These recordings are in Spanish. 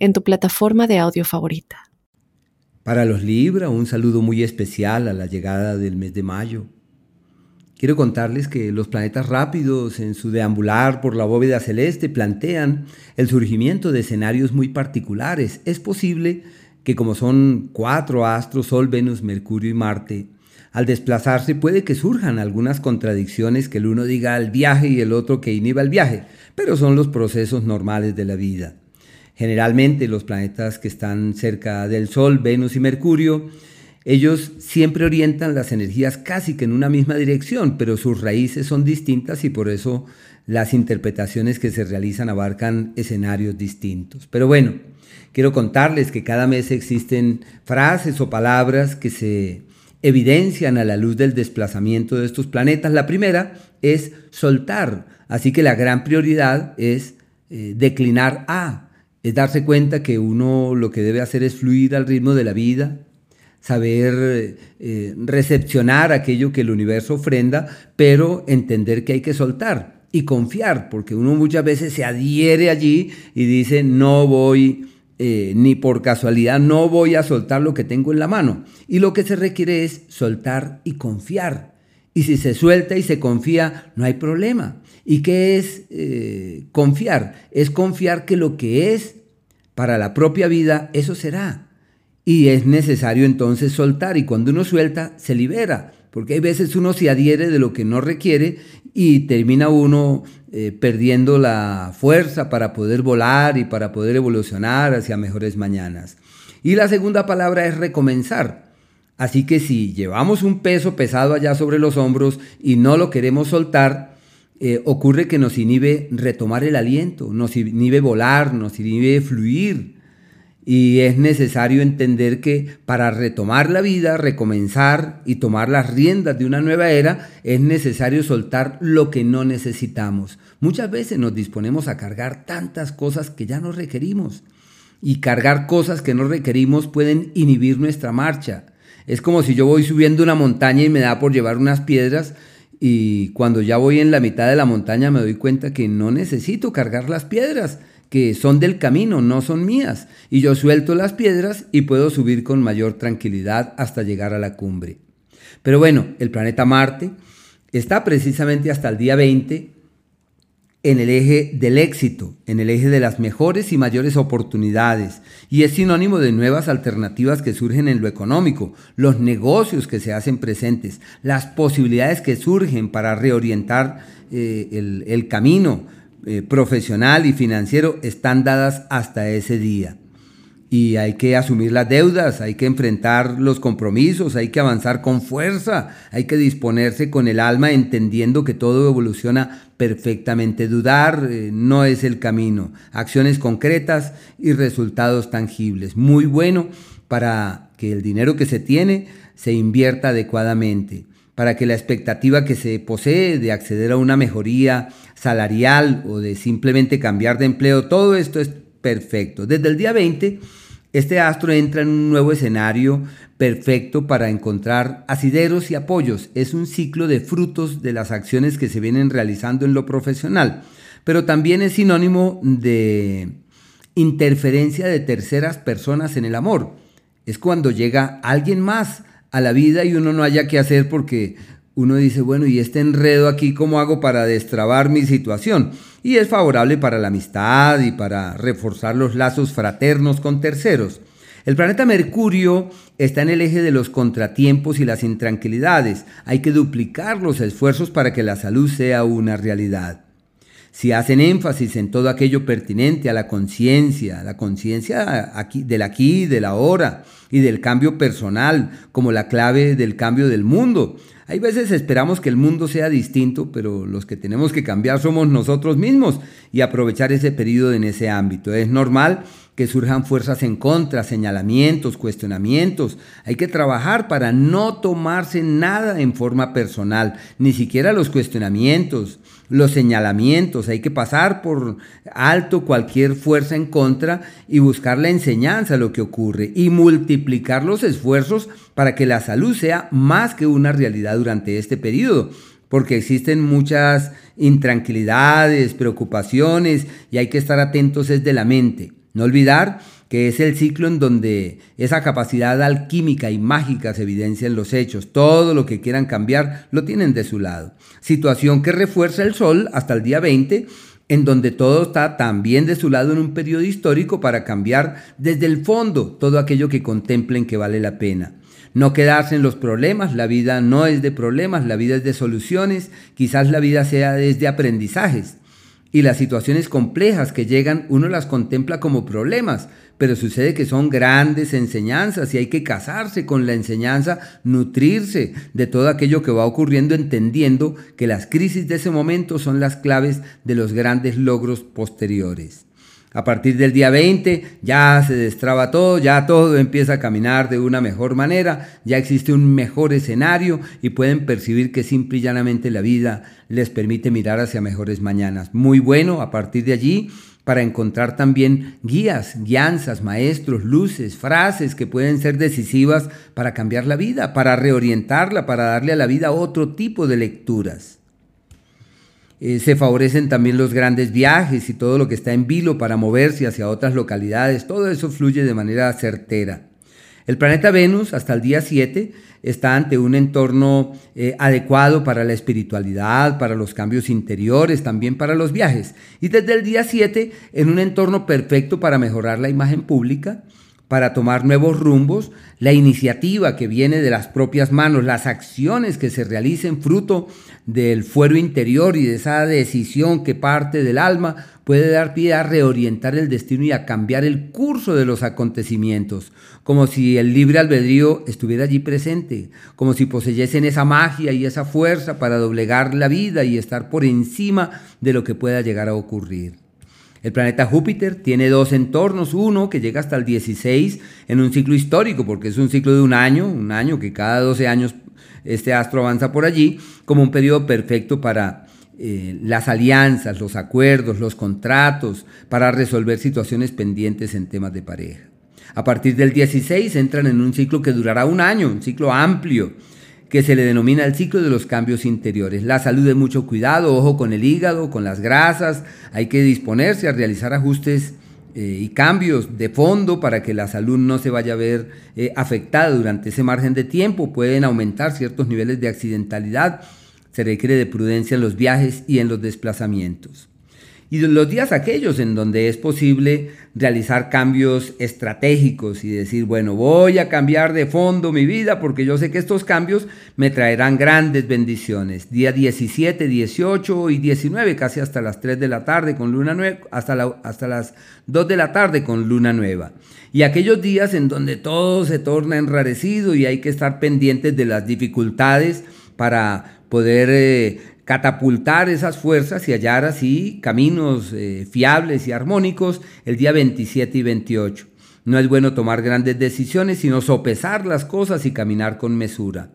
en tu plataforma de audio favorita. Para los Libra, un saludo muy especial a la llegada del mes de mayo. Quiero contarles que los planetas rápidos en su deambular por la bóveda celeste plantean el surgimiento de escenarios muy particulares. Es posible que como son cuatro astros, Sol, Venus, Mercurio y Marte, al desplazarse puede que surjan algunas contradicciones que el uno diga al viaje y el otro que inhiba el viaje, pero son los procesos normales de la vida. Generalmente los planetas que están cerca del Sol, Venus y Mercurio, ellos siempre orientan las energías casi que en una misma dirección, pero sus raíces son distintas y por eso las interpretaciones que se realizan abarcan escenarios distintos. Pero bueno, quiero contarles que cada mes existen frases o palabras que se evidencian a la luz del desplazamiento de estos planetas. La primera es soltar, así que la gran prioridad es eh, declinar a es darse cuenta que uno lo que debe hacer es fluir al ritmo de la vida, saber eh, recepcionar aquello que el universo ofrenda, pero entender que hay que soltar y confiar, porque uno muchas veces se adhiere allí y dice, no voy, eh, ni por casualidad, no voy a soltar lo que tengo en la mano. Y lo que se requiere es soltar y confiar. Y si se suelta y se confía, no hay problema. ¿Y qué es eh, confiar? Es confiar que lo que es para la propia vida, eso será. Y es necesario entonces soltar. Y cuando uno suelta, se libera. Porque hay veces uno se adhiere de lo que no requiere y termina uno eh, perdiendo la fuerza para poder volar y para poder evolucionar hacia mejores mañanas. Y la segunda palabra es recomenzar. Así que si llevamos un peso pesado allá sobre los hombros y no lo queremos soltar, eh, ocurre que nos inhibe retomar el aliento, nos inhibe volar, nos inhibe fluir. Y es necesario entender que para retomar la vida, recomenzar y tomar las riendas de una nueva era, es necesario soltar lo que no necesitamos. Muchas veces nos disponemos a cargar tantas cosas que ya no requerimos. Y cargar cosas que no requerimos pueden inhibir nuestra marcha. Es como si yo voy subiendo una montaña y me da por llevar unas piedras y cuando ya voy en la mitad de la montaña me doy cuenta que no necesito cargar las piedras, que son del camino, no son mías. Y yo suelto las piedras y puedo subir con mayor tranquilidad hasta llegar a la cumbre. Pero bueno, el planeta Marte está precisamente hasta el día 20 en el eje del éxito, en el eje de las mejores y mayores oportunidades, y es sinónimo de nuevas alternativas que surgen en lo económico, los negocios que se hacen presentes, las posibilidades que surgen para reorientar eh, el, camino eh, profesional y financiero están dadas hasta ese día y hay que asumir las deudas, hay que enfrentar los compromisos, hay que avanzar con fuerza, hay que disponerse con el alma entendiendo que todo evoluciona perfectamente. Dudar eh, no es el camino. Acciones concretas y resultados tangibles. Muy bueno para que el dinero que se tiene se invierta adecuadamente, para que la expectativa que se posee de acceder a una mejoría salarial o de simplemente cambiar de empleo, todo esto es perfecto. Desde el día 20 este astro entra en un nuevo escenario perfecto para encontrar asideros y apoyos. Es un ciclo de frutos de las acciones que se vienen realizando en lo profesional, pero también es sinónimo de interferencia de terceras personas en el amor. Es cuando llega alguien más a la vida y uno no haya que hacer porque uno dice, bueno, ¿y este enredo aquí cómo hago para destrabar mi situación? Y es favorable para la amistad y para reforzar los lazos fraternos con terceros. El planeta Mercurio está en el eje de los contratiempos y las intranquilidades. Hay que duplicar los esfuerzos para que la salud sea una realidad. Si hacen énfasis en todo aquello pertinente a la conciencia, la conciencia del aquí, del ahora y del cambio personal como la clave del cambio del mundo, hay veces esperamos que el mundo sea distinto, pero los que tenemos que cambiar somos nosotros mismos y aprovechar ese periodo en ese ámbito. Es normal que surjan fuerzas en contra, señalamientos, cuestionamientos. Hay que trabajar para no tomarse nada en forma personal, ni siquiera los cuestionamientos, los señalamientos. Hay que pasar por alto cualquier fuerza en contra y buscar la enseñanza lo que ocurre y multiplicar los esfuerzos para que la salud sea más que una realidad durante este periodo porque existen muchas intranquilidades, preocupaciones y hay que estar atentos es de la mente. No olvidar que es el ciclo en donde esa capacidad alquímica y mágica se evidencia en los hechos. Todo lo que quieran cambiar lo tienen de su lado. Situación que refuerza el Sol hasta el día 20 en donde todo está también de su lado en un periodo histórico para cambiar desde el fondo todo aquello que contemplen que vale la pena. No quedarse en los problemas, la vida no es de problemas, la vida es de soluciones, quizás la vida sea desde aprendizajes. Y las situaciones complejas que llegan uno las contempla como problemas, pero sucede que son grandes enseñanzas y hay que casarse con la enseñanza, nutrirse de todo aquello que va ocurriendo entendiendo que las crisis de ese momento son las claves de los grandes logros posteriores. A partir del día 20 ya se destraba todo, ya todo empieza a caminar de una mejor manera, ya existe un mejor escenario y pueden percibir que simple y llanamente la vida les permite mirar hacia mejores mañanas. Muy bueno a partir de allí para encontrar también guías, guianzas, maestros, luces, frases que pueden ser decisivas para cambiar la vida, para reorientarla, para darle a la vida otro tipo de lecturas. Eh, se favorecen también los grandes viajes y todo lo que está en vilo para moverse hacia otras localidades. Todo eso fluye de manera certera. El planeta Venus hasta el día 7 está ante un entorno eh, adecuado para la espiritualidad, para los cambios interiores, también para los viajes. Y desde el día 7 en un entorno perfecto para mejorar la imagen pública, para tomar nuevos rumbos, la iniciativa que viene de las propias manos, las acciones que se realicen fruto del fuero interior y de esa decisión que parte del alma, puede dar pie a reorientar el destino y a cambiar el curso de los acontecimientos, como si el libre albedrío estuviera allí presente, como si poseyesen esa magia y esa fuerza para doblegar la vida y estar por encima de lo que pueda llegar a ocurrir. El planeta Júpiter tiene dos entornos, uno que llega hasta el 16 en un ciclo histórico, porque es un ciclo de un año, un año que cada 12 años este astro avanza por allí, como un periodo perfecto para eh, las alianzas, los acuerdos, los contratos, para resolver situaciones pendientes en temas de pareja. A partir del 16 entran en un ciclo que durará un año, un ciclo amplio, que se le denomina el ciclo de los cambios interiores. La salud de mucho cuidado, ojo con el hígado, con las grasas, hay que disponerse a realizar ajustes eh, y cambios de fondo para que la salud no se vaya a ver eh, afectada durante ese margen de tiempo. Pueden aumentar ciertos niveles de accidentalidad. Se requiere de prudencia en los viajes y en los desplazamientos y los días aquellos en donde es posible realizar cambios estratégicos y decir, bueno, voy a cambiar de fondo mi vida porque yo sé que estos cambios me traerán grandes bendiciones. Día 17, 18 y 19, casi hasta las 3 de la tarde con luna nueva, hasta, hasta las 2 de la tarde con luna nueva. Y aquellos días en donde todo se torna enrarecido y hay que estar pendientes de las dificultades para poder eh, catapultar esas fuerzas y hallar así caminos eh, fiables y armónicos el día 27 y 28. No es bueno tomar grandes decisiones, sino sopesar las cosas y caminar con mesura.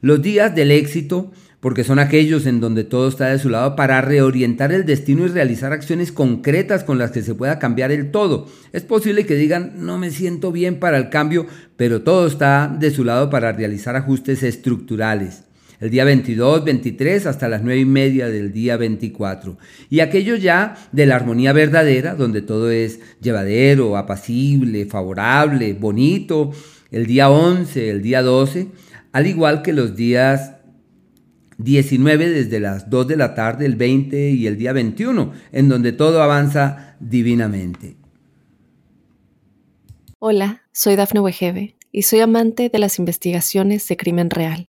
Los días del éxito, porque son aquellos en donde todo está de su lado para reorientar el destino y realizar acciones concretas con las que se pueda cambiar el todo. Es posible que digan, no me siento bien para el cambio, pero todo está de su lado para realizar ajustes estructurales el día 22, 23 hasta las 9 y media del día 24. Y aquello ya de la armonía verdadera, donde todo es llevadero, apacible, favorable, bonito, el día 11, el día 12, al igual que los días 19 desde las 2 de la tarde, el 20 y el día 21, en donde todo avanza divinamente. Hola, soy Dafne Wegebe y soy amante de las investigaciones de crimen real.